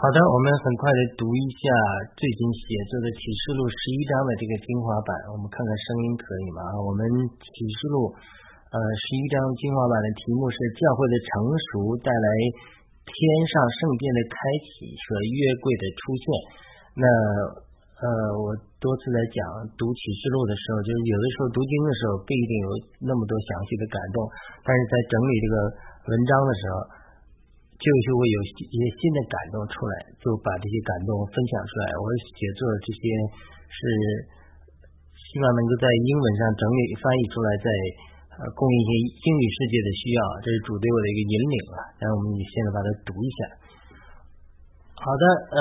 好的，我们很快的读一下最近写作的启示录十一章的这个精华版，我们看看声音可以吗？我们启示录呃十一章精华版的题目是教会的成熟带来天上圣殿的开启和约柜的出现。那呃，我多次在讲读启示录的时候，就是有的时候读经的时候不一定有那么多详细的感动，但是在整理这个文章的时候。就是会有一些新的感动出来，就把这些感动分享出来。我写作这些是希望能够在英文上整理翻译出来，在呃供应一些英语世界的需要。这是主对我的一个引领啊。然后我们现在把它读一下。好的，呃，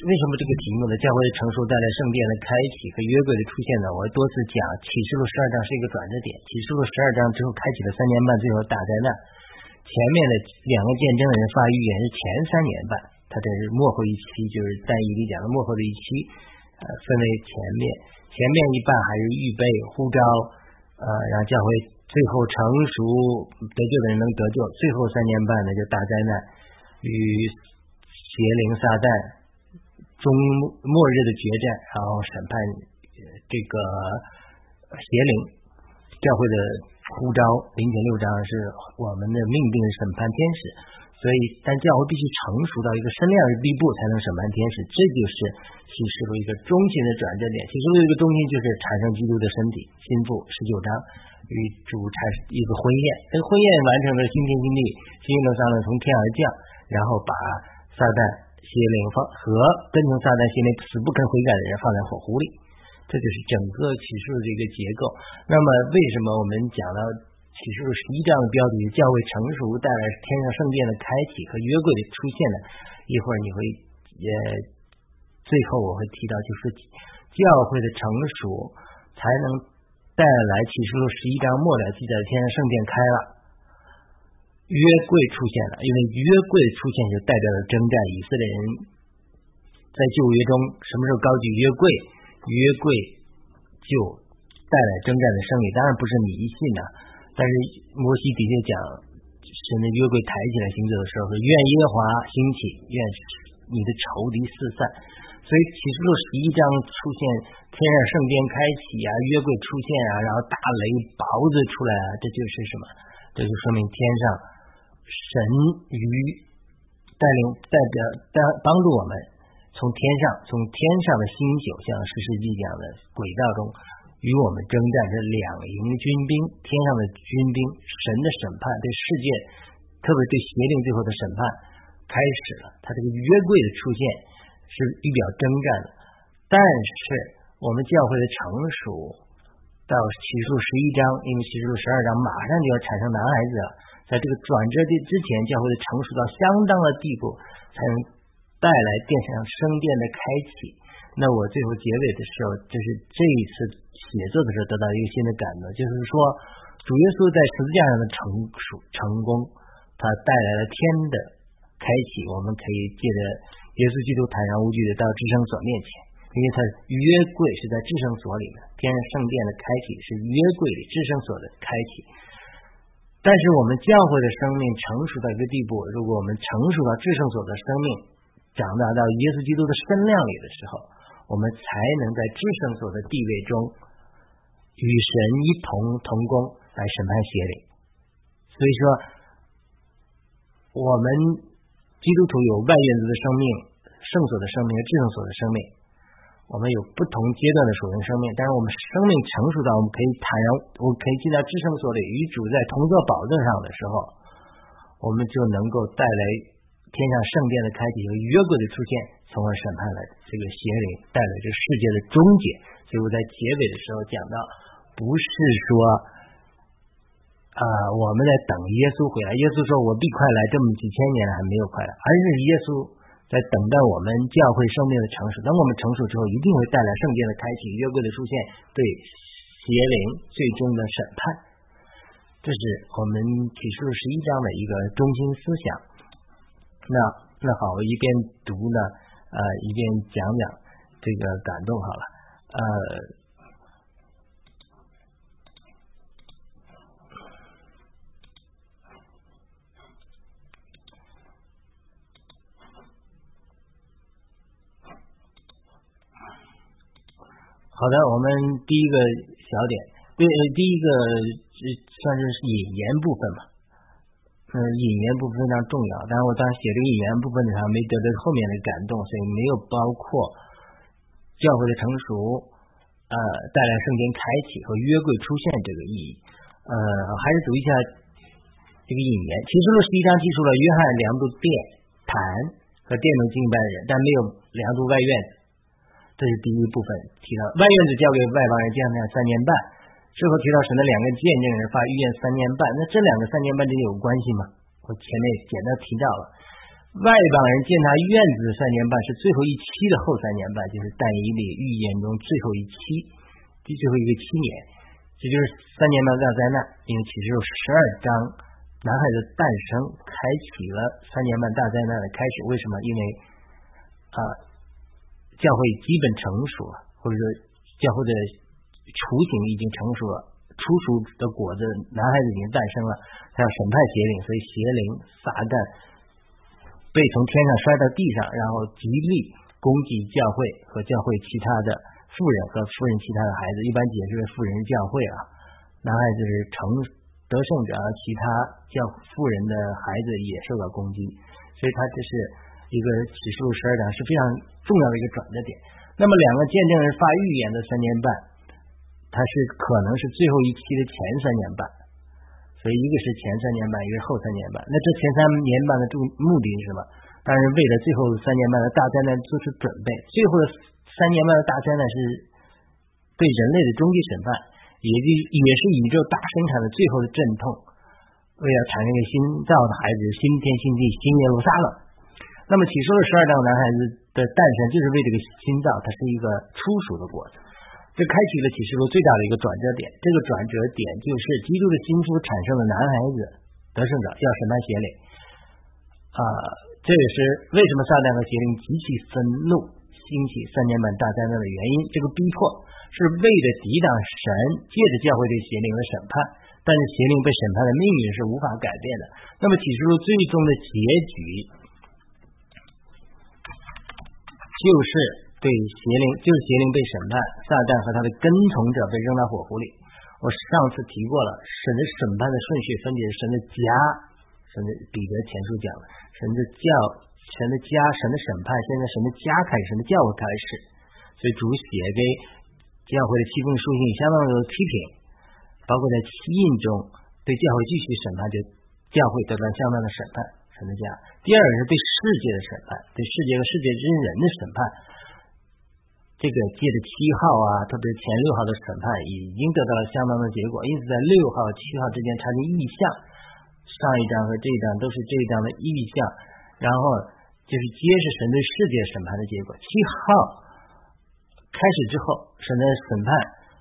为什么这个题目呢？教会成熟带来圣殿的开启和约柜的出现呢？我多次讲启示录十二章是一个转折点，启示录十二章之后开启了三年半，最后大灾难。前面的两个见证的人发预言是前三年半，他这是幕后一期，就是在以里讲的幕后的一期，呃，分为前面，前面一半还是预备呼召，呃，让教会最后成熟得救的人能得救，最后三年半呢就大灾难与邪灵撒旦终末日的决战，然后审判这个邪灵教会的。呼召零点六章是我们的命定审判天使，所以但教会必须成熟到一个身量的地步才能审判天使，这就是启示录一个中心的转折点。启示录一个中心就是产生基督的身体，心腹十九章与主产一个婚宴，这个婚宴完成了新天新地，新的撒旦从天而降，然后把撒旦邪灵放和跟从撒旦邪灵死不肯悔改的人放在火湖里。这就是整个启示录的一个结构。那么，为什么我们讲到启示录十一章的标题“教会成熟带来天上圣殿的开启和约柜的出现”呢？一会儿你会也最后我会提到，就是教会的成熟才能带来启示录十一章末了记载的天上圣殿开了，约柜出现了。因为约柜出现就代表了征战，以色列人在旧约中什么时候高举约柜？约柜就带来征战的胜利，当然不是迷信呐。但是摩西的确讲，神的约柜抬起来行走的时候，说愿耶和华兴起，愿你的仇敌四散。所以启示录十一章出现天上圣殿开启啊，约柜出现啊，然后大雷雹子出来啊，这就是什么？这就说明天上神与带领代表帮帮助我们。从天上，从天上的星宿，像《史诗记》讲的轨道中，与我们征战这两营军兵，天上的军兵，神的审判对世界，特别对邪灵最后的审判开始了。他这个约柜的出现是预表征战的，但是我们教会的成熟到启示录十一章，因为启示录十二章马上就要产生男孩子了，在这个转折的之前，教会的成熟到相当的地步，才能。带来殿上升殿的开启，那我最后结尾的时候，就是这一次写作的时候得到一个新的感动，就是说主耶稣在十字架上的成熟成功，他带来了天的开启，我们可以借着耶稣基督坦然无惧的到至圣所面前，因为他约柜是在至圣所里面，天上圣殿的开启是约柜里至圣所的开启。但是我们教会的生命成熟到一个地步，如果我们成熟到至圣所的生命。长大到耶稣基督的身量里的时候，我们才能在至圣所的地位中与神一同同工来审判邪灵。所以说，我们基督徒有外院子的生命、圣所的生命和至圣所的生命，我们有不同阶段的属灵生命。但是我们生命成熟到我们可以坦然，我可以进到至圣所里与主在同座宝座上的时候，我们就能够带来。天上圣殿的开启和约柜的出现，从而审判了这个邪灵，带来这世界的终结。所以我在结尾的时候讲到，不是说啊我们在等耶稣回来，耶稣说我必快来，这么几千年了还没有快来，而是耶稣在等待我们教会生命的成熟。等我们成熟之后，一定会带来圣殿的开启、约柜的出现，对邪灵最终的审判。这是我们启示录十一章的一个中心思想。那那好我一边读呢呃一边讲讲这个感动好了。呃好的我们第一个小点对第一个算是引言部分吧嗯，引言部分非常重要，但是我当时写这个引言部分的时候，没得到后面的感动，所以没有包括教会的成熟，呃，带来圣经开启和约柜出现这个意义。呃，还是读一下这个引言。其实呢十一章记述了约翰量度殿坛和殿中敬拜的人，但没有量度外院。这是第一部分提到外院子交给外邦人建那三年半。最后提到神的两个见证人发预言三年半，那这两个三年半之间有关系吗？我前面简单提到了，外邦人见他院子三年半是最后一期的后三年半，就是但以理预言中最后一期，第最后一个七年，这就是三年半大灾难。因为启示录十二章，男孩子诞生开启了三年半大灾难的开始。为什么？因为啊，教会基本成熟了，或者说教会的。雏形已经成熟了，初熟的果子，男孩子已经诞生了。他要审判邪灵，所以邪灵撒旦被从天上摔到地上，然后极力攻击教会和教会其他的富人和富人其他的孩子。一般解释为富人教会啊，男孩子是成得胜者，而其他教富人的孩子也受到攻击。所以他这是一个启示录十二章是非常重要的一个转折点。那么两个见证人发预言的三年半。它是可能是最后一期的前三年半，所以一个是前三年半，一个是后三年半。那这前三年半的目目的是什么？当然为了最后三年半的大灾难做出准备。最后的三年半的大灾难是对人类的终极审判，也就也是宇宙大生产的最后的阵痛，为了产生一个新造的孩子，新天新地，新耶路撒冷。那么起初的十二道男孩子的诞生，就是为这个新造，它是一个初熟的果子。这开启了启示录最大的一个转折点，这个转折点就是基督的心腹产生了男孩子得胜者，要审判邪灵啊，这也是为什么撒旦和邪灵极其愤怒，兴起三年半大灾难的原因。这个逼迫是为了抵挡神借着教会对邪灵的审判，但是邪灵被审判的命运是无法改变的。那么启示录最终的结局就是。对邪灵，就是邪灵被审判，撒旦和他的跟从者被扔到火湖里。我上次提过了，神的审判的顺序分别是神的家，神的彼得前书讲了，神的教，神的家，神的审判，现在神的家开始，神的教会开始。所以主写给教会的七封书信相当的批评，包括在七印中对教会继续审判，就教会得到相当的审判，神的家。第二个是对世界的审判，对世界和世界之人的审判。这个借的七号啊，特别是前六号的审判，已经得到了相当的结果。因此，在六号、七号之间产生异象。上一章和这一章都是这一章的意象，然后就是揭示神对世界审判的结果。七号开始之后，神的审判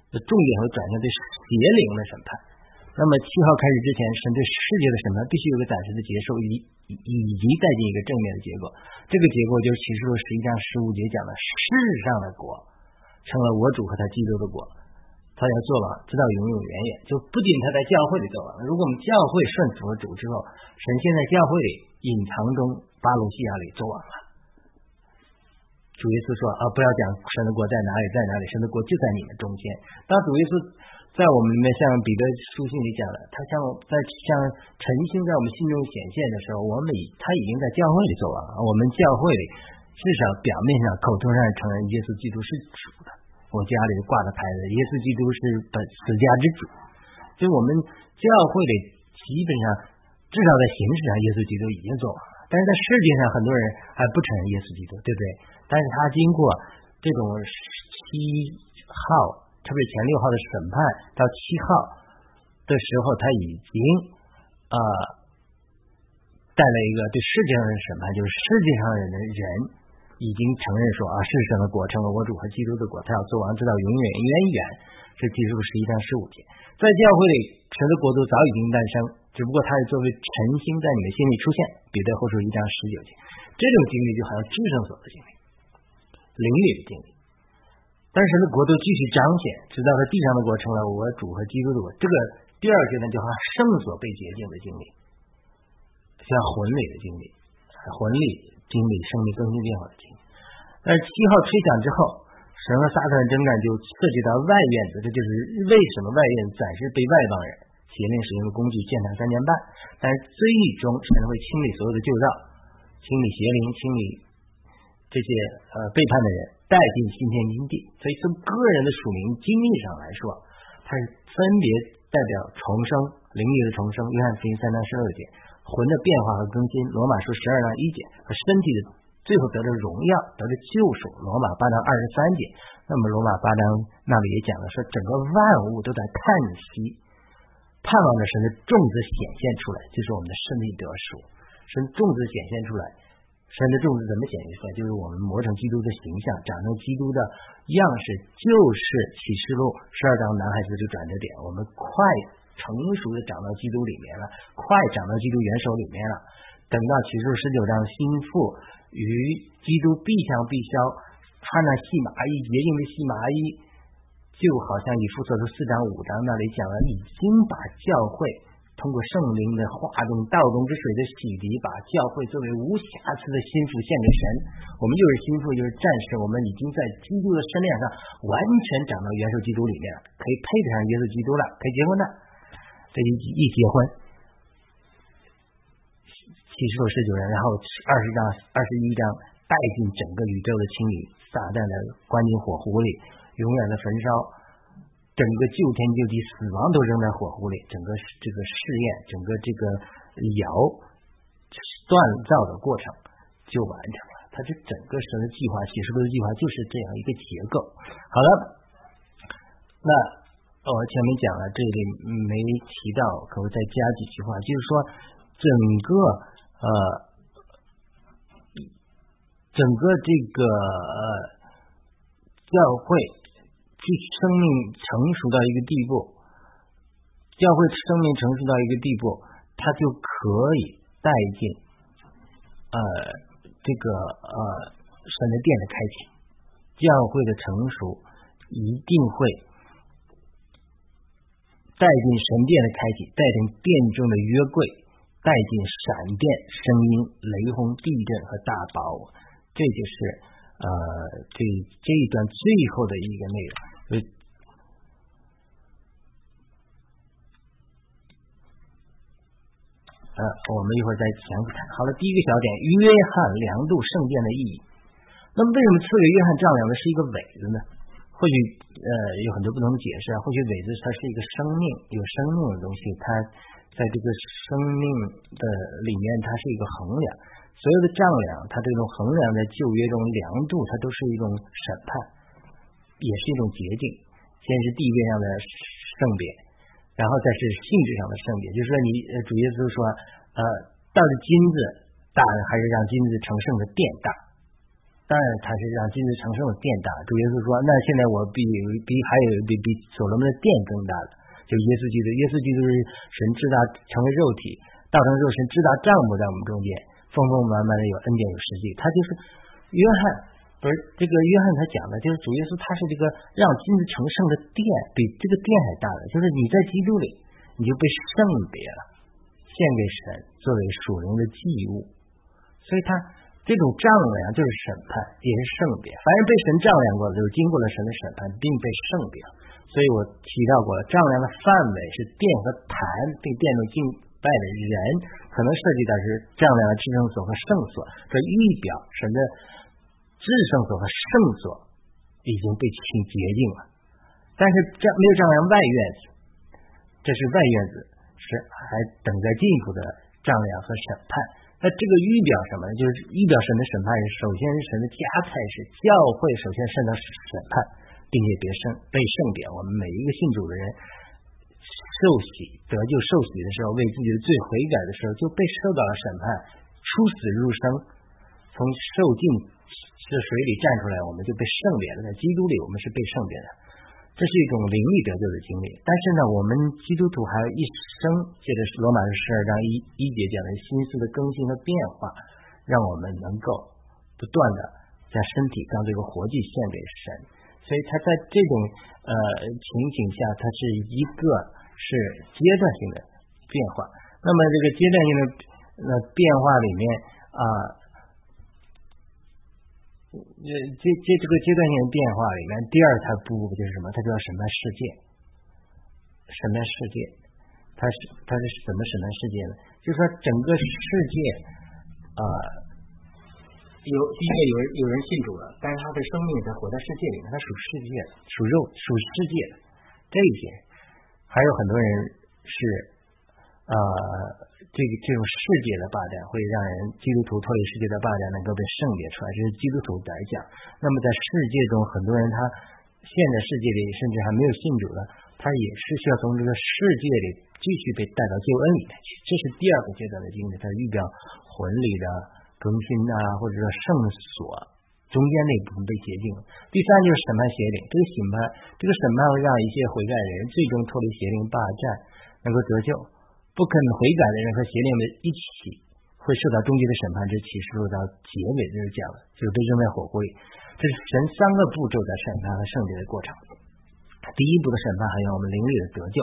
的重点会转向对邪灵的审判。那么七号开始之前，神对世界的审判必须有个暂时的结束，以以及带进一个正面的结果。这个结果就是启示录十一章十五节讲的世上的国成了我主和他基督的国，他要做王，直到永永远远。就不仅他在教会里做王，如果我们教会顺服了主之后，神现在教会里隐藏中巴鲁西亚里做王了。主耶稣说啊，不要讲神的国在哪里，在哪里，神的国就在你们中间。当主耶稣。在我们里面，像彼得书信里讲的，他像在像晨星在我们心中显现的时候，我们已他已经在教会里做完了。我们教会里至少表面上、口头上承认耶稣基督是主的。我家里挂的牌子，耶稣基督是本此家之主。所以我们教会里基本上至少在形式上，耶稣基督已经做完了。但是在世界上，很多人还不承认耶稣基督，对不对？但是他经过这种七号。特别前六号的审判到七号的时候，他已经啊带来一个对世界上的审判，就是世界上的人已经承认说啊，世上的果成了我主和基督的果，他要做王直到永远远远。这记述十一章十五节，在教会里，神的国度早已经诞生，只不过它是作为晨星在你们心里出现。彼得后书一章十九节，这种经历就好像智胜所的经历，灵里的经历。但是呢，国度继续彰显，直到他地上的国成了我主和基督的国。这个第二阶段叫圣所被洁净的经历，像魂里的经历，魂里经历生命更新变化的经历。但是七号吹响之后，神和撒旦的征战就涉及到外院子，这就是为什么外院暂时被外邦人邪灵使用的工具践踏三年半，但是最终神会清理所有的旧账，清理邪灵，清理这些呃背叛的人，带进新天新地。所以从个人的署名经历上来说，它是分别代表重生、灵力的重生。约翰福音三章十二节，魂的变化和更新；罗马书十二章一节，和身体的。最后得着荣耀，得着救赎。罗马八章二十三节，那么罗马八章那里也讲了，说整个万物都在叹息，盼望着神的种子显现出来，就是我们的身体得赎。神种子显现出来，神的种子怎么显现出来？就是我们磨成基督的形象，长成基督的样式，就是启示录十二章男孩子这个转折点。我们快成熟的长到基督里面了，快长到基督元首里面了。等到启示录十九章心腹。与基督必相必消，穿那细麻衣洁净的细麻衣，就好像以弗所书四章五章那里讲了，已经把教会通过圣灵的化动、道动之水的洗涤，把教会作为无瑕疵的心腹献给神。我们就是心腹，就是战士。我们已经在基督的身量上完全长到元首基督里面，可以配得上耶稣基督了，可以结婚了。这一一结婚。启示录十九章，然后二十章、二十一章带进整个宇宙的清理，撒旦的关进火湖里，永远的焚烧，整个救天救地，死亡都扔在火湖里，整个这个试验，整个这个窑锻造的过程就完成了。它这整个神的计划，启示录的计划就是这样一个结构。好了，那我前面讲了，这里没提到，可不再加几句话，就是说整个。呃，整个这个呃教会，生命成熟到一个地步，教会生命成熟到一个地步，它就可以带进呃这个呃神的殿的开启，教会的成熟一定会带进神殿的开启，带进殿中的约柜。带进闪电、声音、雷轰、地震和大宝，这就是呃这这一段最后的一个内容。呃，我们一会儿再详细谈。好了，第一个小点，约翰量度圣殿的意义。那么，为什么赐给约翰丈量的是一个苇子呢？或许呃有很多不同的解释啊。或许苇子它是一个生命，有生命的东西，它。在这个生命的里面，它是一个衡量，所有的丈量，它这种衡量在旧约中量度，它都是一种审判，也是一种洁净。先是地位上的圣别，然后再是性质上的圣别。就是说，你主耶稣说，呃，到底金子大，还是让金子成圣的殿大？当然，他是让金子成圣的殿大。主耶稣说，那现在我比比还有比比所罗门的殿更大的。就耶稣基督，耶稣基督是神知道成为肉体，道成肉身知道账目在我们中间，丰丰满满的有恩典有实际。他就是约翰，不是这个约翰他讲的，就是主耶稣他是这个让金子成圣的殿，比这个殿还大的，就是你在基督里你就被圣别了，献给神作为属灵的祭物。所以他这种丈量就是审判，也是圣别。凡是被神丈量过的，就是经过了神的审判，并被圣别。所以我提到过了，丈量的范围是殿和坛，被殿中敬拜的人，可能涉及到是丈量的至圣所和圣所。这预表神的至圣所和圣所已经被清洁净了，但是丈没有丈量外院子，这是外院子，是还等待进一步的丈量和审判。那这个预表什么呢？就是预表神的审判是首先是神的加菜是教会首先受到审判。并且别圣被圣典，我们每一个信主的人受洗得救受洗的时候，为自己的罪悔改的时候，就被受到了审判，出死入生，从受尽这水里站出来，我们就被圣别了。在基督里，我们是被圣别的，这是一种灵力得救的经历。但是呢，我们基督徒还有一生，借着罗马书十二章一一节讲的心思的更新和变化，让我们能够不断的将身体当这个活祭献给神。所以，他在这种呃情景下，它是一个是阶段性的变化。那么，这个阶段性的那变化里面啊，这这这这个阶段性变化里面，第二它步步就是什么？它就要审判世界，审判世界，它是它是怎么审判世界呢？就是说整个世界啊，有第一个有人有人信主了，但是他的生命在活在世界里面，他属世界，属肉，属世界这一点，还有很多人是啊。这个这种世界的霸占会让人基督徒脱离世界的霸占能够被圣别出来，这是基督徒来讲。那么在世界中，很多人他现在世界里甚至还没有信主的，他也是需要从这个世界里继续被带到救恩里面去。这是第二个阶段的经历，它预表魂里的更新啊，或者说圣所中间那部分被洁净。第三就是审判邪灵，这个审判这个审判会让一些悔改的人最终脱离邪灵霸占，能够得救。不肯悔改的人和邪灵们一起会受到终极的审判。之起示录到结尾就是讲了，就是被扔在火锅里。这是神三个步骤的审判和圣洁的过程。第一步的审判好像我们灵里的得救，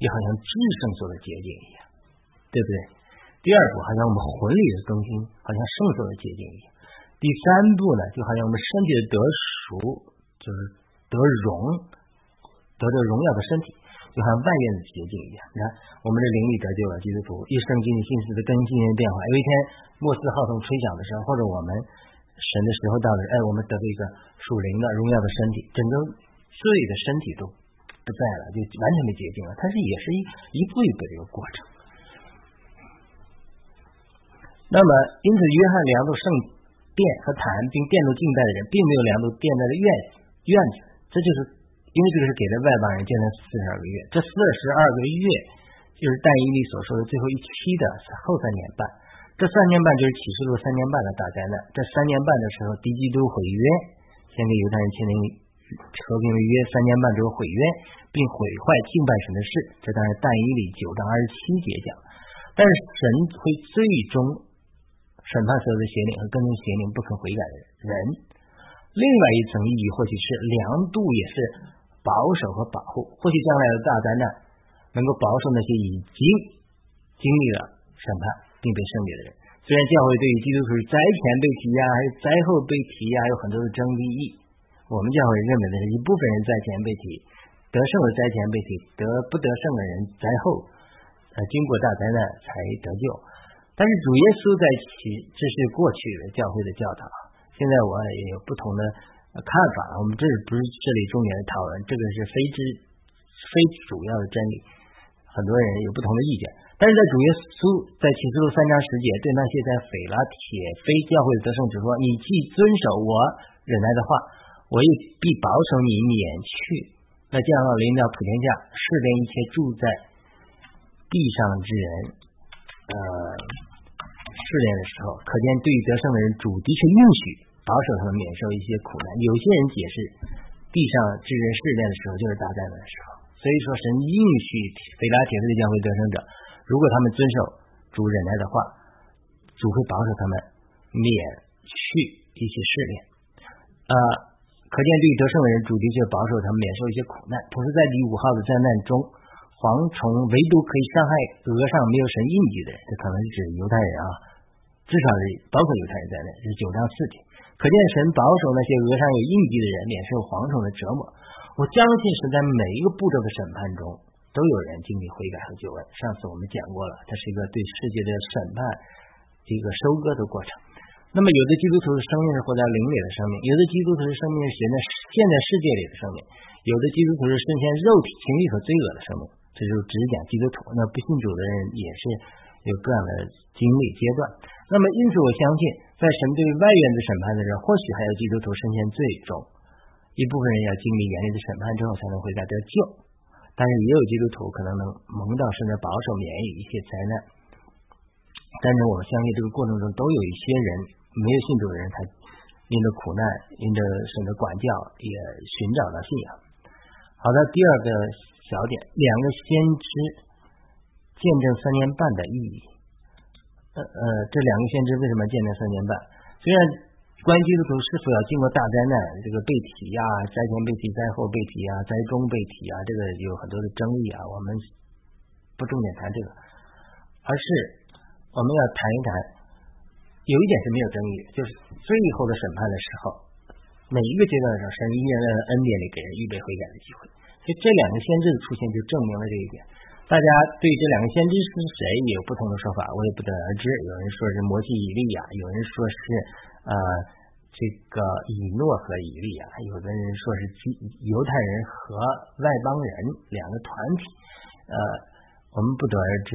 也好像至圣所的洁净一样，对不对？第二步好像我们魂里的更新，好像圣所的洁净一样。第三步呢，就好像我们身体的得赎，就是得荣，得着荣耀的身体。就像外面的捷径一样，你看我们的灵力得救了，基督徒一生经历信息的更新变化。有一天末世号筒吹响的时候，或者我们神的时候到了，哎，我们得了一个属灵的荣耀的身体，整个罪的身体都不在了，就完全被洁净了。它是也是一一步一步的一个过程。那么，因此约翰量度圣殿和坛，并殿度敬拜的人，并没有量度殿内的院子院子，这就是。因为这个是给了外邦人建了四十二个月，这四十二个月就是但以理所说的最后一期的后三年半，这三年半就是启示录三年半的大灾难。这三年半的时候，敌基督毁约，先给犹太人签订和平的约，三年半之后毁约，并毁坏敬拜神的事。这当然但以理九章二十七节讲，但是神会最终审判所有的邪灵和跟从邪灵不肯悔改的人。另外一层意义或许是量度，也是。保守和保护，或许将来的大灾难能够保守那些已经经历了审判并被胜利的人。虽然教会对于基督徒灾前被提呀，还有灾后被提呀，有很多的争议。我们教会认为的是一部分人灾前被提，得胜的灾前被提，得不得胜的人灾后呃经过大灾难才得救。但是主耶稣在其这是过去的教会的教导，现在我也有不同的。看法，我们这不是这里重点的讨论，这个是非之非主要的真理。很多人有不同的意见，但是在主耶稣在启示录三章十节对那些在斐拉铁非教会的得胜者说：“你既遵守我忍耐的话，我也必保守你免去那降到临到普天下试炼一切住在地上之人。”呃，试炼的时候，可见对于得胜的人，主的确允许。保守他们免受一些苦难。有些人解释，地上之人试炼的时候就是大灾难的时候。所以说，神应许腓拉铁非的教会得胜者，如果他们遵守主忍耐的话，主会保守他们免去一些试炼。啊，可见对于得胜的人，主的确保守他们免受一些苦难。同时，在第五号的灾难中，蝗虫唯独可以伤害额上没有神印记的人，这可能是指犹太人啊，至少是包括犹太人在内，是九章四节。可见神保守那些额上有印记的人免受蝗虫的折磨。我相信是在每一个步骤的审判中都有人经历悔改和救恩。上次我们讲过了，这是一个对世界的审判一个收割的过程。那么有的基督徒的生命是活在灵里的生命，有的基督徒的生命是现在现在世界里的生命，有的基督徒是身陷肉体情欲和罪恶的生命。这就是只讲基督徒。那不信主的人也是有各样的经历阶段。那么因此我相信。在神对外院子审判的人，或许还有基督徒身陷罪中，一部分人要经历严厉的审判之后才能回家得救，但是也有基督徒可能能蒙到神的保守，免于一些灾难。但是我们相信这个过程中都有一些人没有信主的人，他因着苦难，因着神的管教，也寻找到信仰。好的，第二个小点，两个先知见证三年半的意义。呃呃，这两个先知为什么见证三年半？虽然关基督徒是否要经过大灾难，这个被提呀，灾前被提，灾后被提啊，灾中被提啊，这个有很多的争议啊。我们不重点谈这个，而是我们要谈一谈有一点是没有争议，就是最后的审判的时候，每一个阶段的时候，神依然在恩典里给人预备悔改的机会。所以这两个先知的出现就证明了这一点。大家对这两个先知是谁有不同的说法，我也不得而知。有人说是摩西、以利亚，有人说是呃这个以诺和以利亚，有的人说是犹太人和外邦人两个团体，呃，我们不得而知。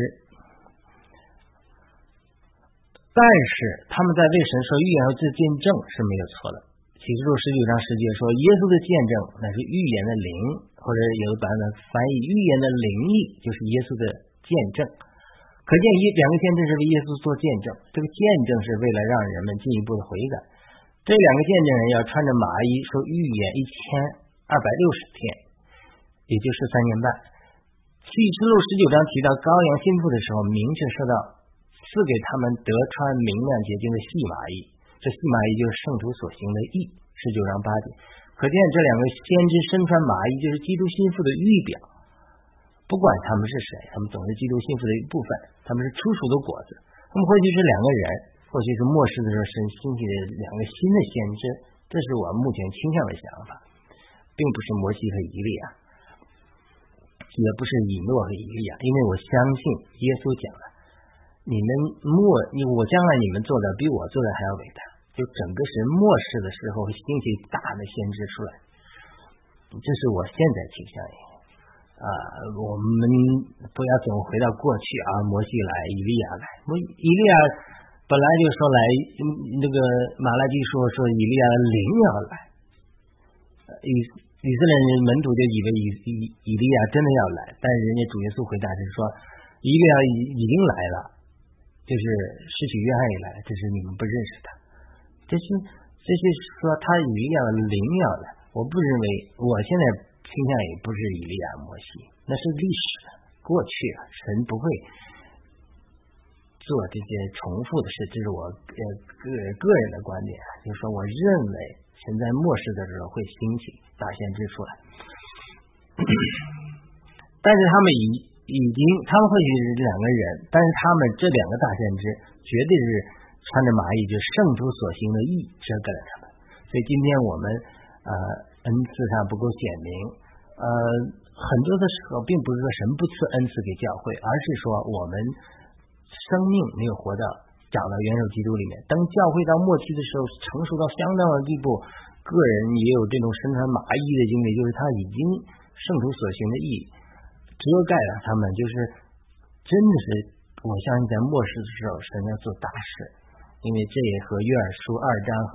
但是他们在为神说预言和做见证是没有错的。启示录十九章十节说，耶稣的见证乃是预言的灵，或者有的版本翻译预言的灵异，就是耶稣的见证。可见一两个见证是为耶稣做见证，这个见证是为了让人们进一步的悔改。这两个见证人要穿着麻衣说预言一千二百六十天，也就是三年半。启示录十九章提到羔羊心腹的时候，明确说到。赐给他们得穿明亮洁净的细麻衣，这细麻衣就是圣徒所行的义，十九章八节。可见这两个先知身穿麻衣，就是基督心腹的预表。不管他们是谁，他们总是基督心腹的一部分，他们是初熟的果子。他们或许是两个人，或许是末世的时候神兴起的两个新的先知。这是我目前倾向的想法，并不是摩西和以利亚，也不是以诺和以利亚，因为我相信耶稣讲的。你们末你我将来你们做的比我做的还要伟大，就整个是末世的时候兴起大的先知出来，这是我现在倾向于啊，我们不要总回到过去啊，摩西来，以利亚来，摩以利亚本来就说来，那个马拉基说说以利亚灵要来，以以色列人门徒就以为以以以利亚真的要来，但是人家主耶稣回答是说，以利亚已经来了。就是失去约翰以来，这是你们不认识他。这是这是说他以利亚灵要的，我不认为，我现在倾向于不是以利亚摩西，那是历史的过去，神不会做这些重复的事，这是我呃个个人的观点，就是说我认为神在末世的时候会兴起大先知出来，但是他们已。已经，他们或许是两个人，但是他们这两个大先知绝对是穿着麻衣，就圣徒所行的义遮盖了他们。所以今天我们呃恩赐上不够显明，呃很多的时候并不是说神不赐恩赐给教会，而是说我们生命没有活到长到元首基督里面。当教会到末期的时候，成熟到相当的地步，个人也有这种身穿麻衣的经历，就是他已经圣徒所行的义。遮盖了他们，就是真的是，我相信在末世的时候，神要做大事，因为这也和约尔书二章和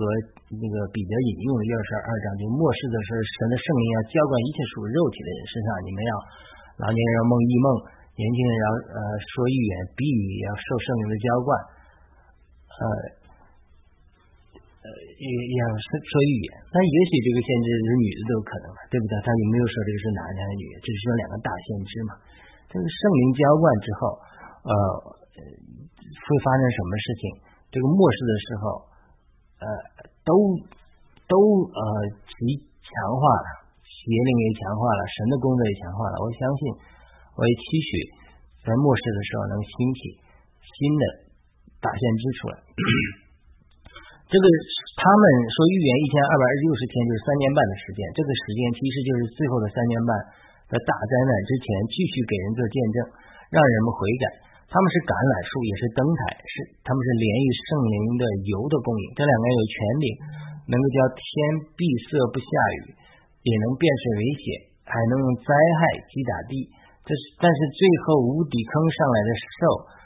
那个彼得引用的约尔书二章，就末世的时候，神的圣灵要浇灌一切属于肉体的人身上，你们要老年人要梦异梦，年轻人要呃说预言，必要受圣灵的浇灌，呃。呃，也也说说预言，那也许这个先知是女的都有可能，对不对？他也没有说这个是男的还是女的，只是说两个大先知嘛。这个圣灵浇灌之后，呃，会发生什么事情？这个末世的时候，呃，都都呃极强化了，邪灵也强化了，神的工作也强化了。我相信，我也期许在末世的时候能兴起新的大先知出来。这个他们说预言一千二百六十天就是三年半的时间，这个时间其实就是最后的三年半的大灾难之前，继续给人做见证，让人们悔改。他们是橄榄树，也是灯台，是他们是连于圣灵的油的供应。这两个人有权柄，能够叫天闭塞不下雨，也能变水为血，还能用灾害击打地。这是但是最后无底坑上来的兽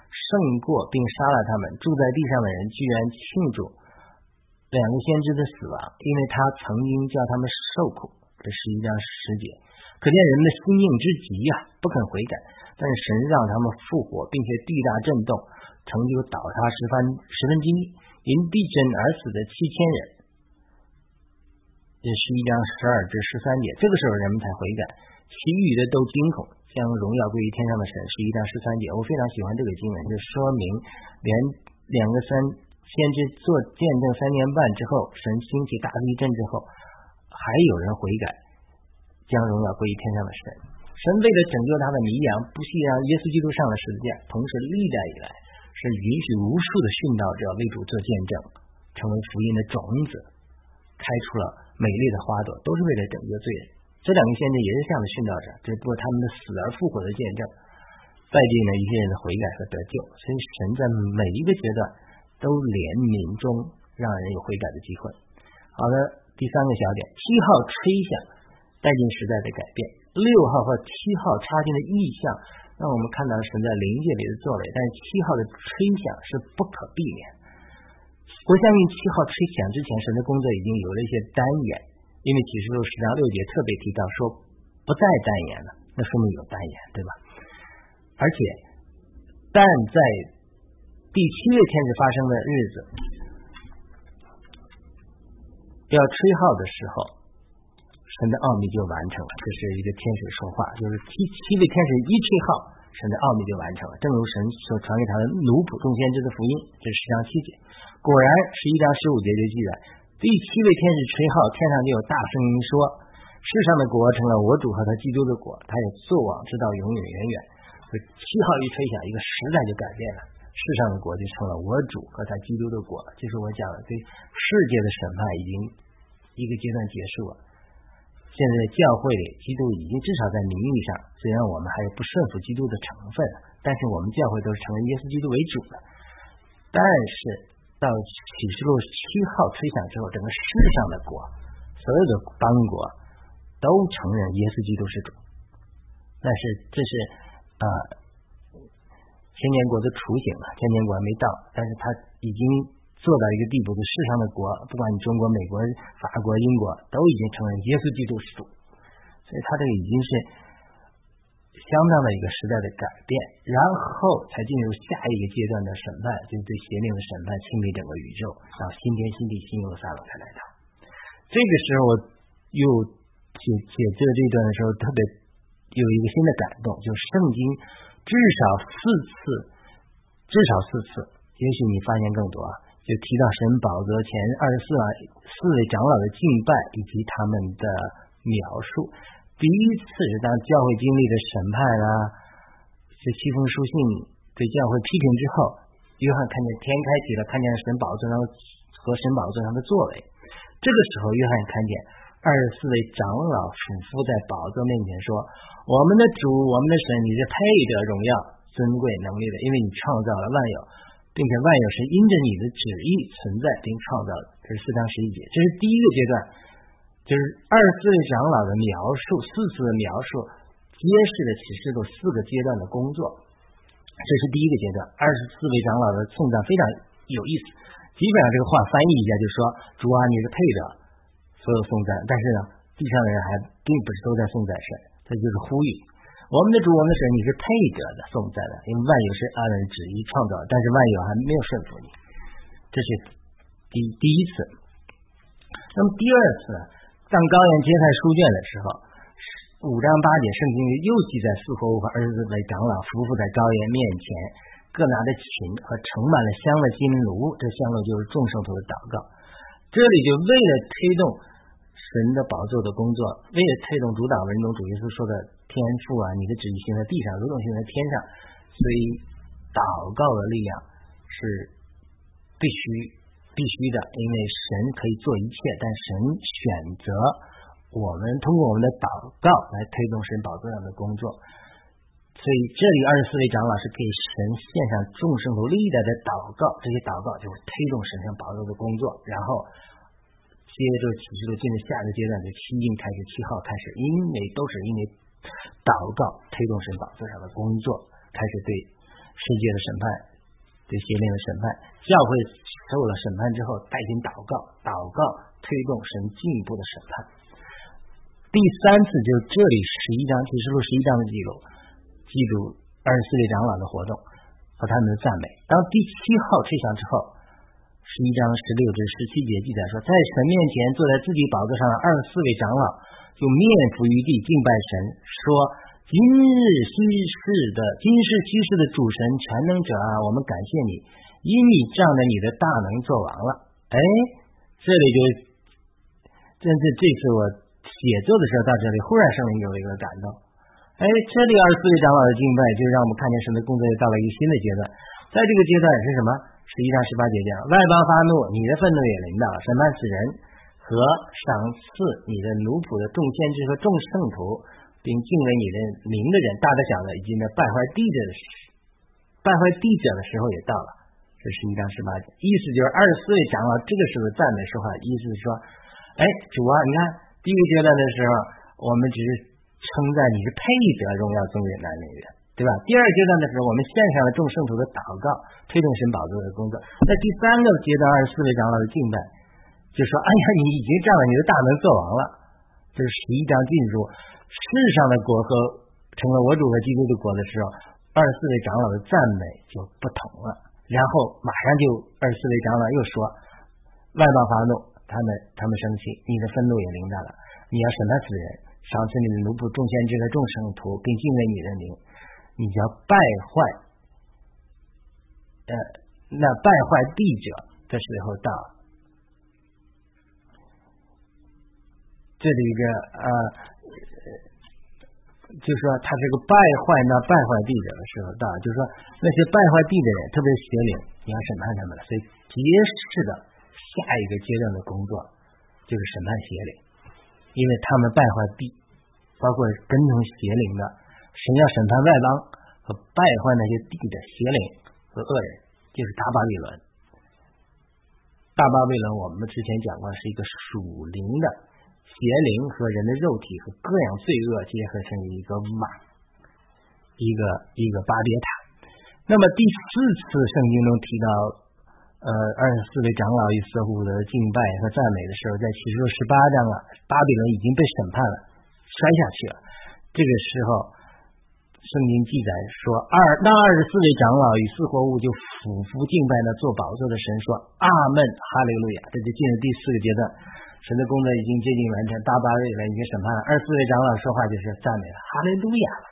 胜过并杀了他们，住在地上的人居然庆祝。两个先知的死亡，因为他曾经叫他们受苦，这是一张实节，可见人的心硬之极呀，不肯悔改。但是神让他们复活，并且地大震动，成就倒塌十分十分之一，因地震而死的七千人。这是一章十二至十三节，这个时候人们才悔改，其余的都惊恐，将荣耀归于天上的神。是一章十三节，我非常喜欢这个经文，就说明连两个三。先知做见证三年半之后，神兴起大地震之后，还有人悔改，将荣耀归于天上的神。神为了拯救他的迷羊，不惜让耶稣基督上了十字架。同时，历代以来，是允许无数的殉道者为主做见证，成为福音的种子，开出了美丽的花朵，都是为了拯救罪人。这两个先知也是这样的殉道者，只不过他们的死而复活的见证，带进了一些人的悔改和得救。所以神在每一个阶段都怜悯中让人有悔改的机会。好的，第三个小点，七号吹响带进时代的改变，六号和七号插进的意象，让我们看到神在灵界里的作为。但是七号的吹响是不可避免。我相信七号吹响之前，神的工作已经有了一些单元。因为启示录十章六节特别提到说不再单言了，那说明有单言，对吧？而且，但在第七位天使发生的日子要吹号的时候，神的奥秘就完成了。这是一个天使说话，就是七七位天使一吹号，神的奥秘就完成了。正如神所传给他的奴仆众先知的福音，这是十章七节。果然，十一章十五节就记载。第七位天使吹号，天上就有大声音说：“世上的国成了我主和他基督的国，他也作王直到永永远远。”七号一吹响，一个时代就改变了，世上的国就成了我主和他基督的国。就是我讲的，对世界的审判已经一个阶段结束了。现在教会里，基督已经至少在名义上，虽然我们还有不顺服基督的成分，但是我们教会都是承认耶稣基督为主的。但是。到启示录七号吹响之后，整个世上的国，所有的邦国都承认耶稣基督是主。但是这是啊，千年国的雏形了，千年国还没到，但是它已经做到一个地步，就世上的国，不管你中国、美国、法国、英国，都已经承认耶稣基督是主，所以他这个已经是。相当的一个时代的改变，然后才进入下一个阶段的审判，就是对邪灵的审判，清理整个宇宙，到新天新地、新耶路撒冷才来到。这个时候，我又写写这这段的时候，特别有一个新的感动，就圣经至少四次，至少四次，也许你发现更多啊，就提到神宝座前二十四位四位长老的敬拜以及他们的描述。第一次是当教会经历的审判啊，这七封书信对教会批评之后，约翰看见天开启了，看见神宝座上和神宝座上的作为。这个时候，约翰看见二十四位长老俯伏在宝座面前说：“我们的主，我们的神，你是配得荣耀、尊贵、能力的，因为你创造了万有，并且万有是因着你的旨意存在并创造的。”这是四章十一节，这是第一个阶段。就是二十四位长老的描述，四次的描述，揭示了启示录四个阶段的工作。这是第一个阶段，二十四位长老的颂赞非常有意思。基本上这个话翻译一下，就是说主啊，你是配的所有颂赞，但是呢，地上的人还并不是都在颂赞神，这就是呼吁我们的主，我们的神，你是配得的颂赞的，因为万有是按人旨意创造，但是万有还没有顺服你。这是第第一次。那么第二次？当高原揭开书卷的时候，五章八节圣经又记载四活物和儿子的长老夫妇在高原面前各拿着琴和盛满了香的金炉，这香炉就是众圣徒的祷告。这里就为了推动神的宝座的工作，为了推动主导文中主耶稣说的天赋啊，你的旨意行在地上，如同行在天上，所以祷告的力量是必须。必须的，因为神可以做一切，但神选择我们通过我们的祷告来推动神宝座上的工作。所以这里二十四位长老是给神献上众生和历代的祷告，这些祷告就会推动神上宝座的工作。然后接着启示录进入下一个阶段，就七印开始，七号开始，因为都是因为祷告推动神宝座上的工作，开始对世界的审判，对邪灵的审判，教会。受了审判之后，带进祷告，祷告推动神进一步的审判。第三次就是这里十一章启示录十一章的记录，记录二十四位长老的活动和他们的赞美。当第七号吹响之后，十一章十六至十七节记载说，在神面前坐在自己宝座上的二十四位长老就面伏于地敬拜神，说：“今日西世的今世西世的主神全能者啊，我们感谢你。”因你仗着你的大能做完了，哎，这里就，这这这次我写作的时候到这里，忽然圣灵给我一个感动，哎，这里二十四位长老的敬拜，就让我们看见神的工作又到了一个新的阶段。在这个阶段是什么？十一章十八节讲，外邦发怒，你的愤怒也临到，审判死人和赏赐你的奴仆的众先知和众圣徒，并敬畏你的名的人，大的小的，以及那败坏地者的败坏地者的时候也到了。这是一章十八节，意思就是二十四位长老这个时候赞美说话，意思是说，哎，主啊，你看第一个阶段的时候，我们只是称赞你是配得荣耀尊贵男女的。对吧？第二阶段的时候，我们献上了众圣徒的祷告，推动神宝座的工作。那第三个阶段，二十四位长老的敬拜，就说：“哎呀，你已经占了你的大能，做王了。”这是十一章进入世上的国和成了我主和基督的国的时候，二十四位长老的赞美就不同了。然后马上就二十四位长老又说：“外邦发怒，他们他们生气，你的愤怒也临到了，你要审判死人，赏赐你的奴仆众先知和众圣徒，并敬畏你的名。”你叫败坏，呃，那败坏地者的时候到，这里一个呃，就说他这个败坏那败坏地者的时候到，就是说那些败坏地的人，特别是邪灵，你要审判他们。所以揭示的下一个阶段的工作就是审判邪灵，因为他们败坏地，包括跟从邪灵的。神要审判外邦和败坏那些地的邪灵和恶人，就是大巴比伦。大巴比伦我们之前讲过，是一个属灵的邪灵和人的肉体和各样罪恶结合成一个网，一个一个巴别塔。那么第四次圣经中提到，呃，二十四位长老与色乎的敬拜和赞美的时候，在启示录十八章啊，巴比伦已经被审判了，摔下去了。这个时候。圣经记载说，二那二十四位长老与四活物就俯伏敬拜那做宝座的神，说阿门，哈利路亚。这就进入第四个阶段，神的工作已经接近完成，大巴比伦已经审判了。二十四位长老说话就是赞美了，哈利路亚了，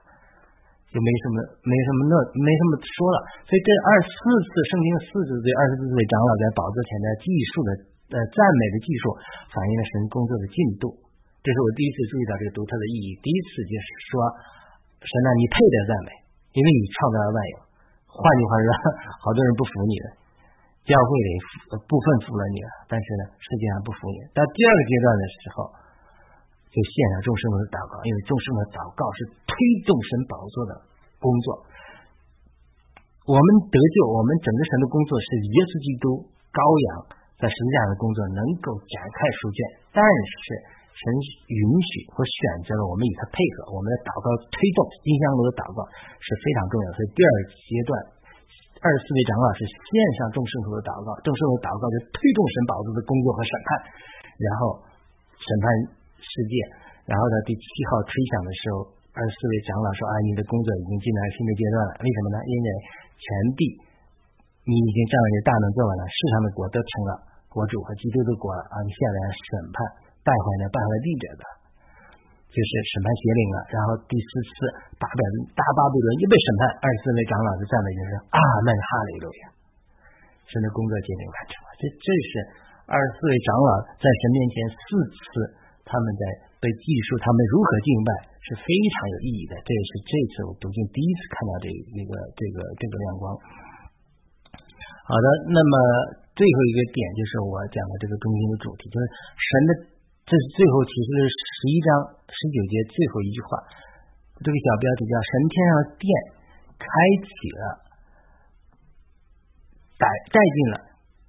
就没什么没什么那没什么说了。所以这二十四次圣经四次对二十四位长老在宝座前的技术的呃赞美的技术，反映了神工作的进度。这是我第一次注意到这个独特的意义。第一次就是说。神呢，你配得赞美，因为你创造了万有。换句话说，好多人不服你的，教会里部分服了你了，但是呢，世界上不服你。到第二个阶段的时候，就献上众生的祷告，因为众生的祷告是推动神宝座的工作。我们得救，我们整个神的工作是耶稣基督羔羊在十字架的工作能够展开书卷，但是。神允许或选择了我们与他配合，我们的祷告推动金香炉的祷告是非常重要。所以第二阶段，二十四位长老是线上众圣徒的祷告，众圣徒祷告就推动神宝座的工作和审判，然后审判世界。然后呢第七号吹响的时候，二十四位长老说：“啊，你的工作已经进到新的阶段了。为什么呢？因为全地你已经占了你大能做完了，世上的国都成了国主和基督的国了啊！你现在审判。”败坏的败坏地者的，就是审判邪灵了。然后第四次大巴大巴比伦又被审判，二十四位长老的赞美就是阿门哈利路亚，神的工作接近完成了。这这是二十四位长老在神面前四次他们在被记述他们如何敬拜是非常有意义的。这也是这次我读经第一次看到这那个这个这个亮光。好的，那么最后一个点就是我讲的这个中心的主题，就是神的。这是最后，其实是十一章十九节最后一句话。这个小标题叫“神天上的殿开启了，带带进了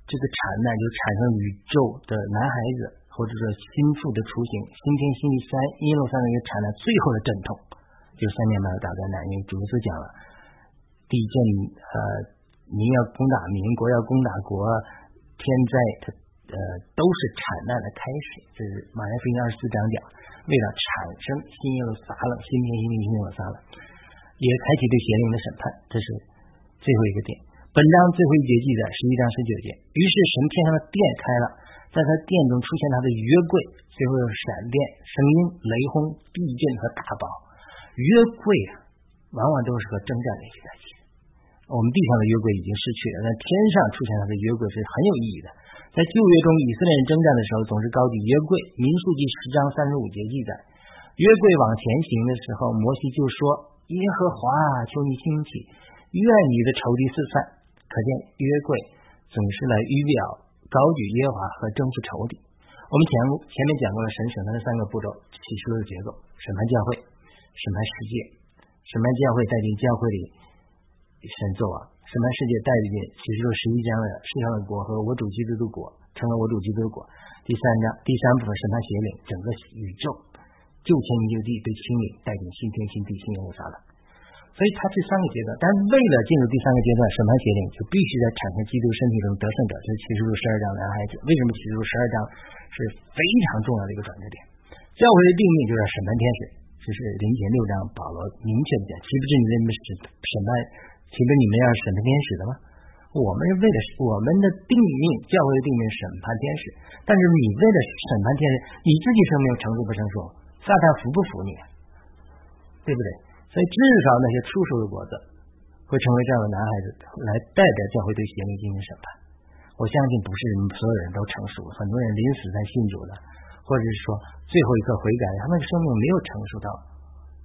这个产难，就产生宇宙的男孩子，或者说心腹的雏形，新天新地三一路上的一个产难，最后的阵痛，就三年半的大灾难。因为主耶稣讲了，地震，呃，民要攻打民，国要攻打国，天灾它。呃，都是产难的开始。这是马太福音二十四章讲，为了产生新耶路撒冷，新天新地新耶路撒冷，也开启对邪灵的审判。这是最后一个点。本章最后一节记载十一章十九节。于是神天上的殿开了，在他殿中出现他的约柜，最后有闪电、声音、雷轰、地震和大雹。约柜啊，往往都是和征战联系在一起。我们地上的约柜已经失去了，但天上出现他的约柜是很有意义的。在旧约中，以色列人征战的时候，总是高举约柜。民数记十章三十五节记载，约柜往前行的时候，摩西就说：“耶和华，求你兴起，愿你的仇敌四散。”可见约柜总是来预表高举耶和华和征服仇敌。我们前前面讲过了神审判的三个步骤，启示录的结构：审判教会、审判世界、审判教会带进教会里神作王，审判世界带进启示录十一章的世上的国和我主基督的国，成了我主基督的国。第三章第三部分审判邪灵，整个宇宙旧天旧地被清理，带进新天新地新耶路撒冷。所以它这三个阶段，但是为了进入第三个阶段审判邪灵，就必须在产生基督身体中得胜者，就是启示录十二章男孩子。为什么启示录十二章是非常重要的一个转折点？教会的定命就是审判天使，这是零前六章保罗明确的讲，岂不知你们是审判，岂不你们要审判天使的吗？我们是为了我们的定命，教会的定命审判天使，但是你为了审判天使，你自己生命成熟不成熟？撒旦服不服你？对不对？所以，至少那些出熟的果子会成为这样的男孩子，来代表教会对邪灵进行审判。我相信不是所有人都成熟，很多人临死在信主的，或者是说最后一刻悔改，他们的生命没有成熟到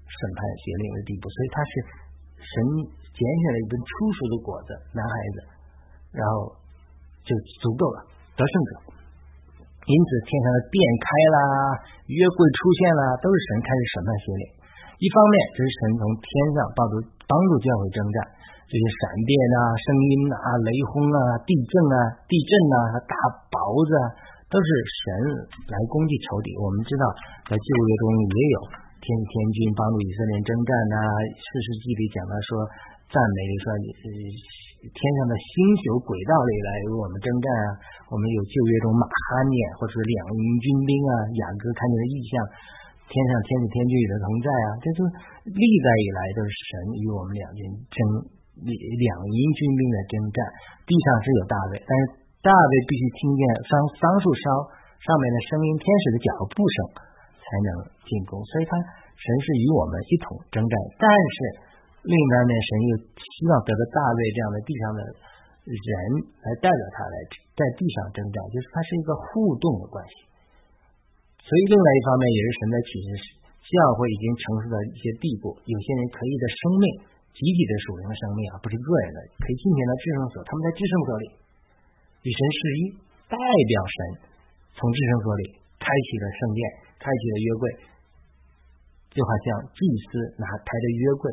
审判邪灵的地步。所以，他是神拣选了一根粗熟的果子，男孩子，然后就足够了，得胜者。因此，天上的殿开啦，约柜出现了，都是神开始审判邪灵。一方面，这是神从天上帮助帮助教会征战，这些闪电啊、声音啊、雷轰啊、地震啊、地震啊、大雹子啊，都是神来攻击仇敌。我们知道，在旧约中也有天天军帮助以色列征战呐，《四世纪》里讲到说，赞美说，天上的星宿轨道里来与我们征战啊。我们有旧约中马哈念或者两营军兵啊，雅各看见的异象。天上天使天君与他同在啊，这就历代以来都是神与我们两军争两营军兵的征战。地上是有大卫，但是大卫必须听见桑桑树梢上面的声音，天使的脚步声才能进攻。所以，他神是与我们一同征战。但是另一方面，神又希望得到大卫这样的地上的人来代表他来在地上征战，就是它是一个互动的关系。所以，另外一方面也是神的启示，教会已经成熟到一些地步，有些人可以的生命，集体的属灵生命啊，不是个人的，可以进行到至圣所。他们在至圣所里与神是一，代表神从至圣所里开启了圣殿，开启了约柜，就好像祭司拿抬着约柜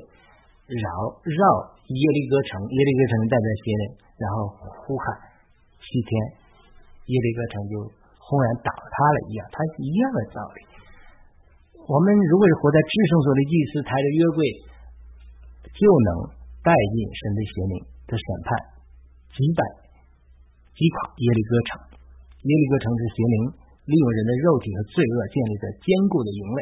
绕绕耶利哥城，耶利哥城代表邪灵，然后呼喊七天，耶利哥城就。轰然倒塌了一样，它是一样的道理。我们如果是活在至圣所的祭司，抬着约柜，就能带进神的邪灵的审判，击败、击垮耶利哥城。耶利哥城是邪灵利用人的肉体和罪恶建立的坚固的营垒。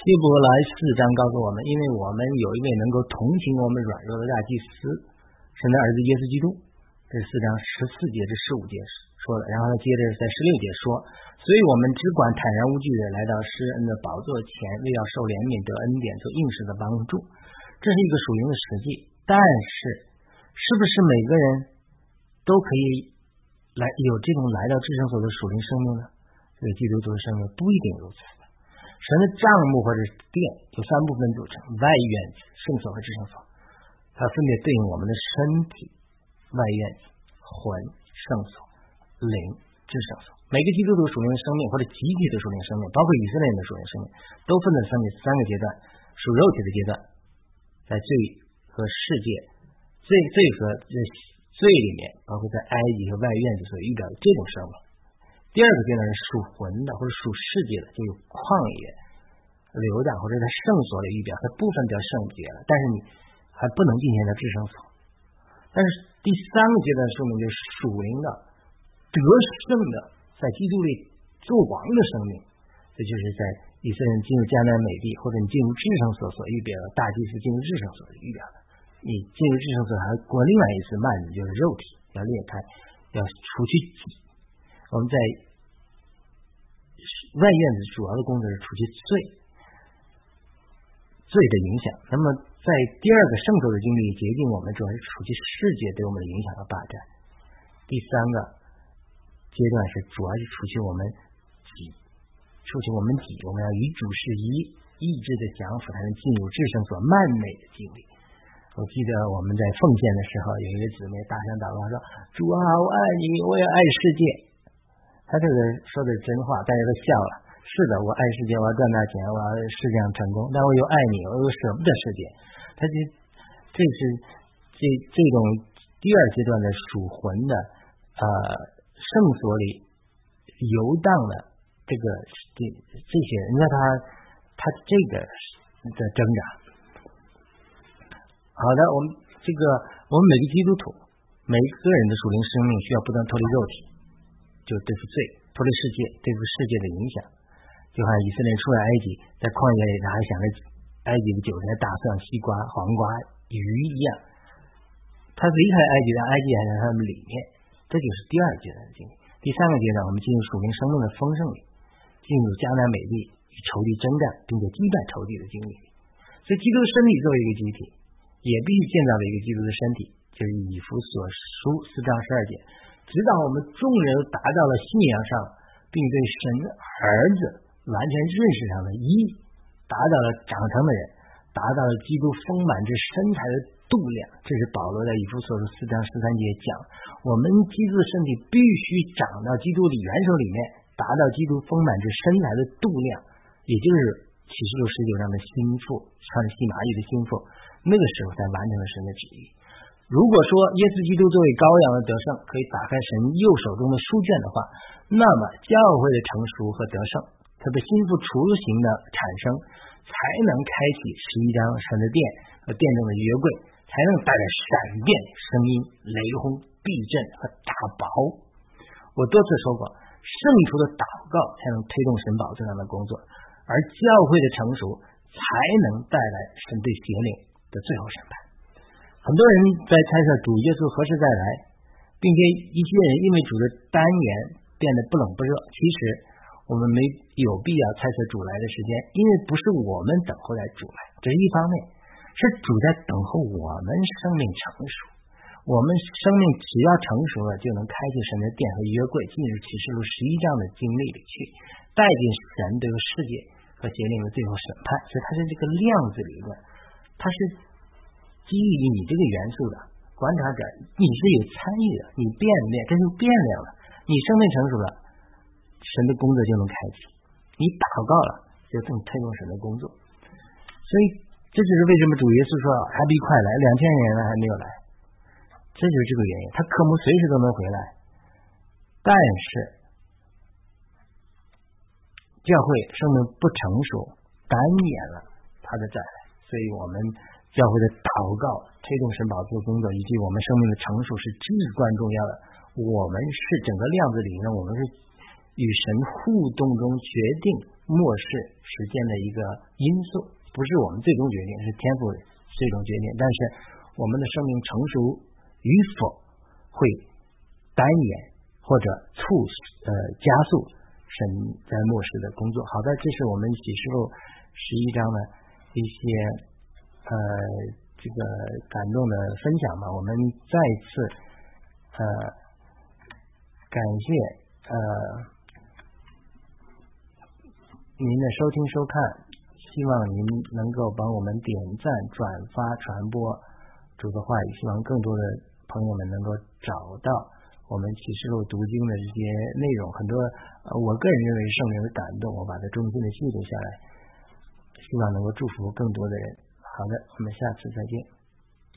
希伯来四章告诉我们，因为我们有一位能够同情我们软弱的大祭司，神的儿子耶稣基督。这四章十四节至十五节说的，然后他接着在十六节说，所以我们只管坦然无惧的来到施恩的宝座前，为要受怜悯得恩典，做应时的帮助。这是一个属灵的实际，但是是不是每个人都可以来有这种来到至圣所的属灵生命呢？这个基督徒的生命不一定如此。神的帐幕或者殿有三部分组成：外院子、圣所和至圣所，它分别对应我们的身体、外院子、魂、圣所。灵至圣所，每个基督徒属灵生命或者集体的属灵生命，包括以色列人的属灵生命，都分在三个三个阶段：属肉体的阶段，在罪和世界罪罪和罪里面，包括在埃及和外院子所遇到的这种生命；第二个阶段是属魂的或者属世界的，就有旷野、流荡或者在圣所里遇到，它部分比较圣洁了，但是你还不能进行到至圣所。但是第三个阶段的生命就是属灵的。得胜的，在基督里做王的生命，这就是在以色列进入迦南美地，或者你进入至圣所所预表的大祭司进入至圣所预表的。你进入至圣所还过另外一次幔子，就是肉体要裂开，要除去。我们在外院子主要的工作是除去罪，罪的影响。那么在第二个圣所的经历决定我们主要是除去世界对我们的影响和霸占。第三个。阶段是主要是除去我们己，除去我们己，我们要与主是一意志的降服，才能进入至圣所曼美的经历。我记得我们在奉献的时候，有一个姊妹大声祷告说：“主啊，我爱你，我也爱世界。”他这个说的真话，大家都笑了。是的，我爱世界，我要赚大钱，我要世界上成功，但我又爱你，我又舍不得世界。他就这是这这种第二阶段的属魂的呃圣所里游荡的这个这这些，你看他他这个的挣扎。好的，我们这个我们每个基督徒，每一个人的属灵生命需要不断脱离肉体，就对付罪，脱离世界，对付世界的影响。就像以色列出来埃及，在旷野里他还想着埃及的韭菜、大蒜、西瓜、黄瓜、鱼一样。他离开埃及，让埃及还在他们里面，这就是第二阶段的经历。第三个阶段，我们进入属灵生命的丰盛里，进入迦南美地与仇敌征战，并且击败仇敌的经历。所以，基督的身体作为一个集体，也必须建造了一个基督的身体，就是以弗所书四章十二节，直到我们众人达到了信仰上，并对神儿子完全认识上的一，达到了长成的人，达到了基督丰满之身材的度量。这是保罗在以弗所书四章十三节讲，我们基督的身体必须长到基督的元首里面，达到基督丰满之身材的度量，也就是启示录十九章的心腹，穿着细麻衣的心腹，那个时候才完成了神的旨意。如果说耶稣基督作为羔羊的得胜，可以打开神右手中的书卷的话，那么教会的成熟和得胜，他的心腹雏形的产生，才能开启十一章神的殿和殿中的约柜，才能带来闪电、声音、雷轰、地震和大雹。我多次说过，圣徒的祷告才能推动神宝座上的工作，而教会的成熟才能带来神对邪灵的最后审判。很多人在猜测主耶稣何时再来，并且一些人因为主的单言变得不冷不热。其实我们没有必要猜测主来的时间，因为不是我们等候在主来，这是一方面，是主在等候我们生命成熟。我们生命只要成熟了，就能开启神的殿和约柜，进入启示录十一章的经历里去，带进神这个世界和邪灵的最后审判。所以它是这个量子理论，它是。基于你这个元素的观察者，你是有参与的，你变变，这就变量了。你生命成熟了，神的工作就能开启；你祷告了，就更推动神的工作。所以，这就是为什么主耶稣说还必快来，两千年了还没有来，这就是这个原因。他科目随时都能回来，但是教会生命不成熟，单延了他的再来，所以我们。教会的祷告推动神宝座工作，以及我们生命的成熟是至关重要的。我们是整个量子里面，我们是与神互动中决定末世时间的一个因素，不是我们最终决定，是天赋最终决定。但是我们的生命成熟与否，会单延或者促呃加速神在末世的工作。好的，这是我们启示录十一章的一些。呃，这个感动的分享吧，我们再次呃感谢呃您的收听收看，希望您能够帮我们点赞、转发、传播主的话语，希望更多的朋友们能够找到我们启示录读经的这些内容。很多呃，我个人认为圣灵的感动，我把它衷心的记录下来，希望能够祝福更多的人。好的，我们下次再见。